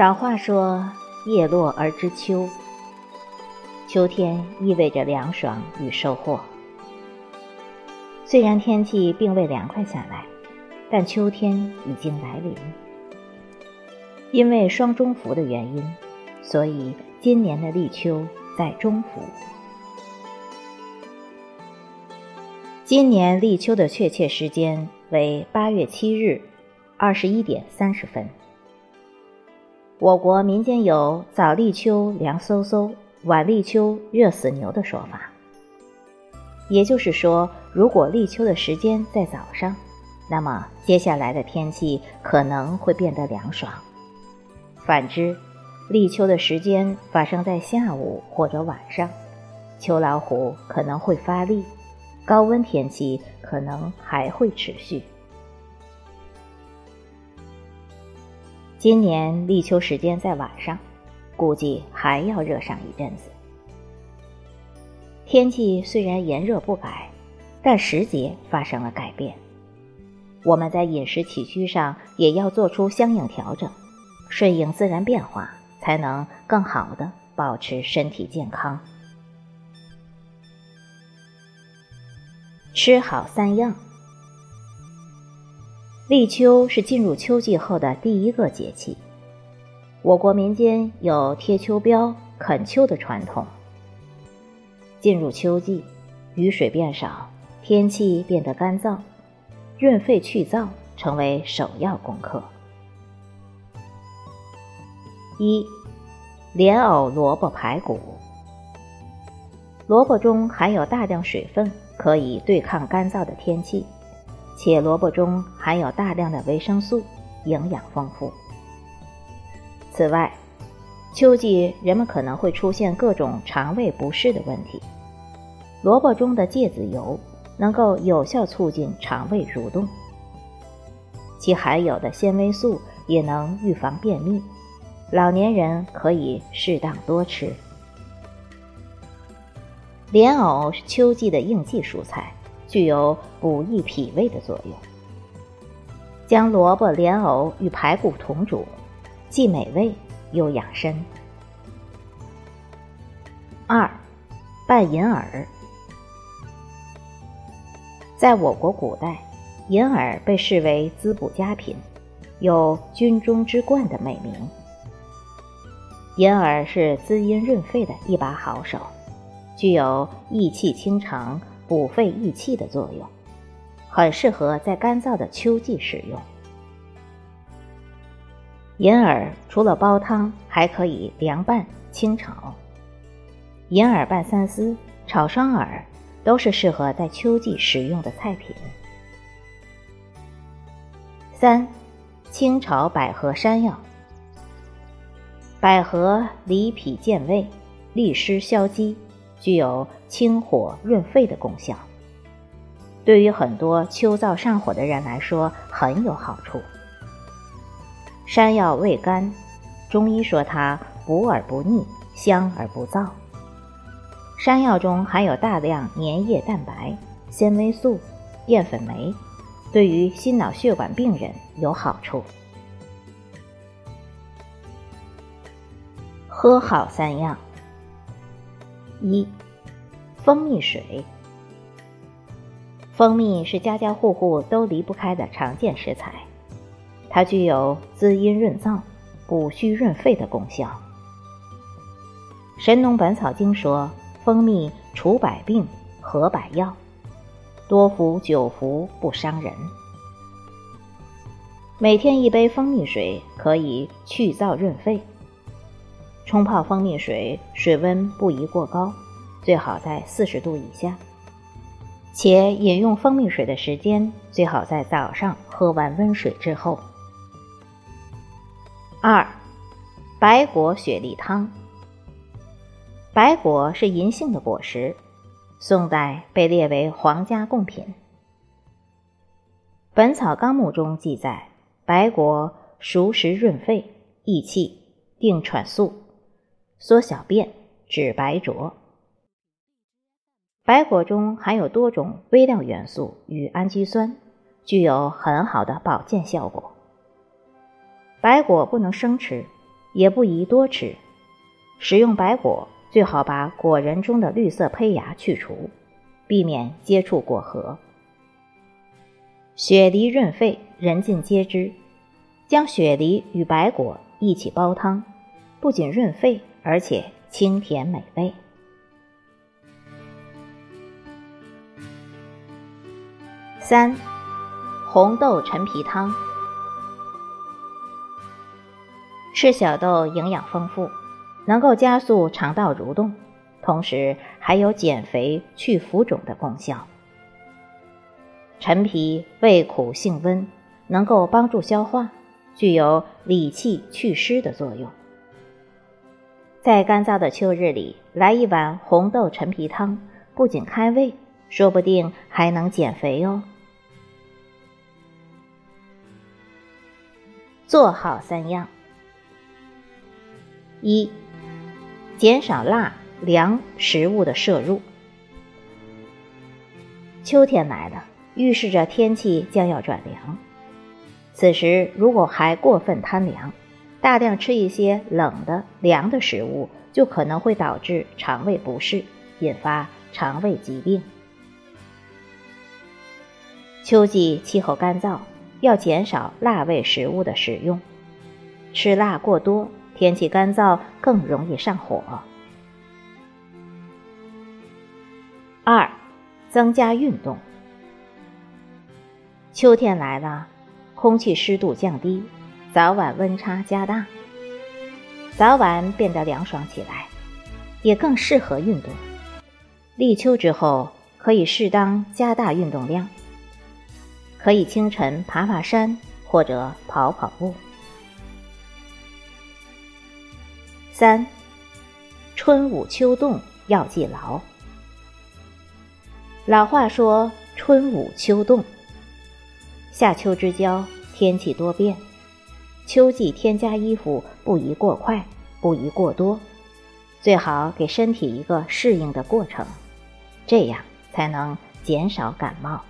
老话说：“叶落而知秋。”秋天意味着凉爽与收获。虽然天气并未凉快下来，但秋天已经来临。因为双中伏的原因，所以今年的立秋在中伏。今年立秋的确切时间为八月七日二十一点三十分。我国民间有“早立秋凉飕飕，晚立秋热死牛”的说法。也就是说，如果立秋的时间在早上，那么接下来的天气可能会变得凉爽；反之，立秋的时间发生在下午或者晚上，秋老虎可能会发力，高温天气可能还会持续。今年立秋时间在晚上，估计还要热上一阵子。天气虽然炎热不改，但时节发生了改变。我们在饮食起居上也要做出相应调整，顺应自然变化，才能更好的保持身体健康。吃好三样。立秋是进入秋季后的第一个节气，我国民间有贴秋膘、啃秋的传统。进入秋季，雨水变少，天气变得干燥，润肺去燥成为首要功课。一，莲藕萝卜排骨。萝卜中含有大量水分，可以对抗干燥的天气，且萝卜中含有大量的维生素，营养丰富。此外，秋季人们可能会出现各种肠胃不适的问题，萝卜中的芥子油能够有效促进肠胃蠕动，其含有的纤维素也能预防便秘，老年人可以适当多吃。莲藕是秋季的应季蔬菜，具有补益脾胃的作用。将萝卜、莲藕与排骨同煮，既美味又养生。二，拌银耳。在我国古代，银耳被视为滋补佳品，有“军中之冠”的美名。银耳是滋阴润肺的一把好手，具有益气清肠、补肺益气的作用，很适合在干燥的秋季使用。银耳除了煲汤，还可以凉拌、清炒。银耳拌三丝、炒双耳，都是适合在秋季食用的菜品。三、清炒百合、山药。百合理脾健胃、利湿消积，具有清火润肺的功效。对于很多秋燥上火的人来说，很有好处。山药味甘，中医说它补而不腻，香而不燥。山药中含有大量粘液蛋白、纤维素、淀粉酶，对于心脑血管病人有好处。喝好三样：一、蜂蜜水。蜂蜜是家家户户都离不开的常见食材，它具有滋阴润燥、补虚润肺的功效。《神农本草经》说。蜂蜜除百病，合百药，多服久服不伤人。每天一杯蜂蜜水可以去燥润肺。冲泡蜂蜜水，水温不宜过高，最好在四十度以下。且饮用蜂蜜水的时间最好在早上喝完温水之后。二，白果雪梨汤。白果是银杏的果实，宋代被列为皇家贡品。《本草纲目》中记载，白果熟食润肺、益气、定喘速、缩小便、止白浊。白果中含有多种微量元素与氨基酸，具有很好的保健效果。白果不能生吃，也不宜多吃。食用白果，最好把果仁中的绿色胚芽去除，避免接触果核。雪梨润肺，人尽皆知。将雪梨与白果一起煲汤，不仅润肺，而且清甜美味。三，红豆陈皮汤。赤小豆营养丰富。能够加速肠道蠕动，同时还有减肥、去浮肿的功效。陈皮味苦性温，能够帮助消化，具有理气祛湿的作用。在干燥的秋日里，来一碗红豆陈皮汤，不仅开胃，说不定还能减肥哦。做好三样：一。减少辣凉食物的摄入。秋天来了，预示着天气将要转凉。此时如果还过分贪凉，大量吃一些冷的凉的食物，就可能会导致肠胃不适，引发肠胃疾病。秋季气候干燥，要减少辣味食物的食用，吃辣过多。天气干燥，更容易上火。二，增加运动。秋天来了，空气湿度降低，早晚温差加大，早晚变得凉爽起来，也更适合运动。立秋之后，可以适当加大运动量，可以清晨爬爬山或者跑跑步。三，春捂秋冻要记牢。老话说“春捂秋冻”，夏秋之交，天气多变，秋季添加衣服不宜过快，不宜过多，最好给身体一个适应的过程，这样才能减少感冒。